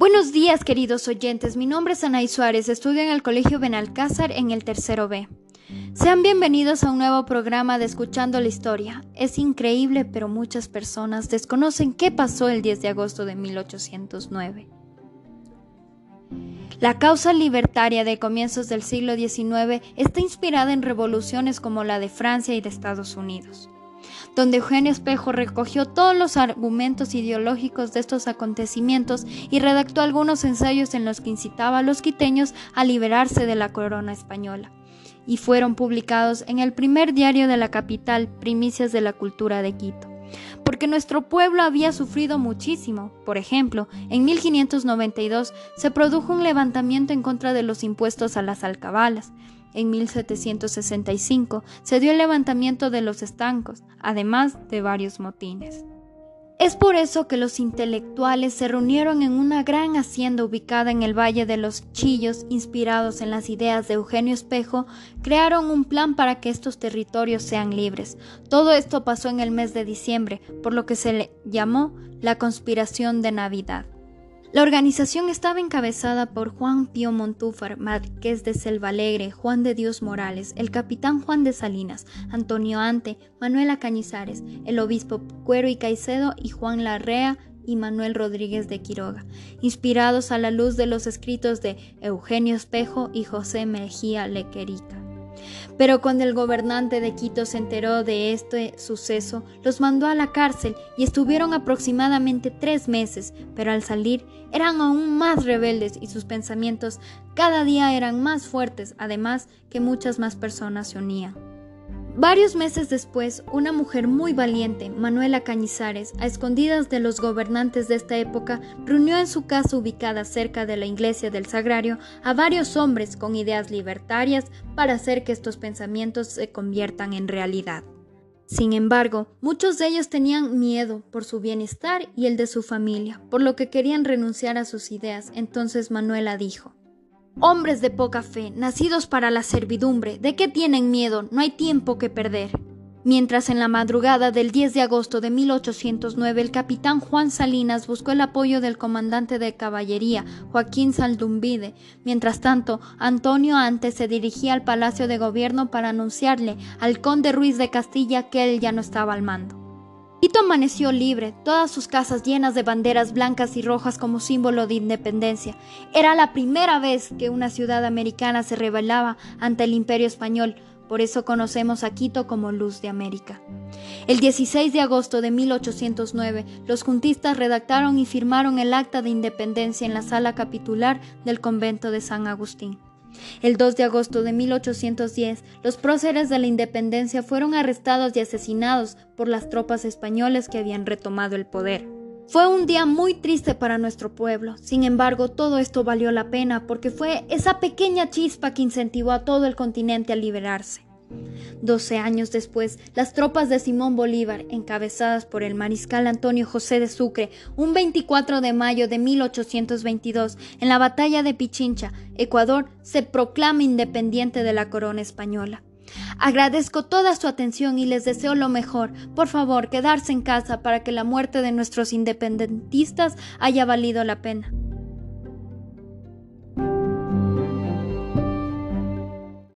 Buenos días, queridos oyentes. Mi nombre es Anaí Suárez. Estudio en el Colegio Benalcázar en el tercero B. Sean bienvenidos a un nuevo programa de Escuchando la Historia. Es increíble, pero muchas personas desconocen qué pasó el 10 de agosto de 1809. La causa libertaria de comienzos del siglo XIX está inspirada en revoluciones como la de Francia y de Estados Unidos donde Eugenio Espejo recogió todos los argumentos ideológicos de estos acontecimientos y redactó algunos ensayos en los que incitaba a los quiteños a liberarse de la corona española, y fueron publicados en el primer diario de la capital, Primicias de la Cultura de Quito porque nuestro pueblo había sufrido muchísimo. Por ejemplo, en 1592 se produjo un levantamiento en contra de los impuestos a las alcabalas. En 1765 se dio el levantamiento de los estancos, además de varios motines. Es por eso que los intelectuales se reunieron en una gran hacienda ubicada en el Valle de los Chillos, inspirados en las ideas de Eugenio Espejo, crearon un plan para que estos territorios sean libres. Todo esto pasó en el mes de diciembre, por lo que se le llamó la conspiración de Navidad. La organización estaba encabezada por Juan Pío Montúfar, Marqués de Selva Alegre, Juan de Dios Morales, el capitán Juan de Salinas, Antonio Ante, Manuela Cañizares, el obispo Cuero y Caicedo y Juan Larrea y Manuel Rodríguez de Quiroga, inspirados a la luz de los escritos de Eugenio Espejo y José Mejía Lequerica. Pero cuando el gobernante de Quito se enteró de este suceso, los mandó a la cárcel y estuvieron aproximadamente tres meses, pero al salir eran aún más rebeldes y sus pensamientos cada día eran más fuertes, además que muchas más personas se unían. Varios meses después, una mujer muy valiente, Manuela Cañizares, a escondidas de los gobernantes de esta época, reunió en su casa ubicada cerca de la iglesia del Sagrario a varios hombres con ideas libertarias para hacer que estos pensamientos se conviertan en realidad. Sin embargo, muchos de ellos tenían miedo por su bienestar y el de su familia, por lo que querían renunciar a sus ideas. Entonces Manuela dijo, Hombres de poca fe, nacidos para la servidumbre, ¿de qué tienen miedo? No hay tiempo que perder. Mientras en la madrugada del 10 de agosto de 1809 el capitán Juan Salinas buscó el apoyo del comandante de caballería Joaquín Saldumbide, mientras tanto Antonio Antes se dirigía al Palacio de Gobierno para anunciarle al conde Ruiz de Castilla que él ya no estaba al mando. Quito amaneció libre, todas sus casas llenas de banderas blancas y rojas como símbolo de independencia. Era la primera vez que una ciudad americana se rebelaba ante el imperio español, por eso conocemos a Quito como Luz de América. El 16 de agosto de 1809, los juntistas redactaron y firmaron el acta de independencia en la sala capitular del convento de San Agustín. El 2 de agosto de 1810, los próceres de la independencia fueron arrestados y asesinados por las tropas españolas que habían retomado el poder. Fue un día muy triste para nuestro pueblo, sin embargo todo esto valió la pena porque fue esa pequeña chispa que incentivó a todo el continente a liberarse. Doce años después, las tropas de Simón Bolívar, encabezadas por el mariscal Antonio José de Sucre, un 24 de mayo de 1822, en la batalla de Pichincha, Ecuador, se proclama independiente de la corona española. Agradezco toda su atención y les deseo lo mejor. Por favor, quedarse en casa para que la muerte de nuestros independentistas haya valido la pena.